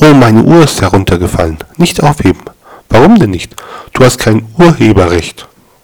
Oh, meine Uhr ist heruntergefallen. Nicht aufheben. Warum denn nicht? Du hast kein Urheberrecht.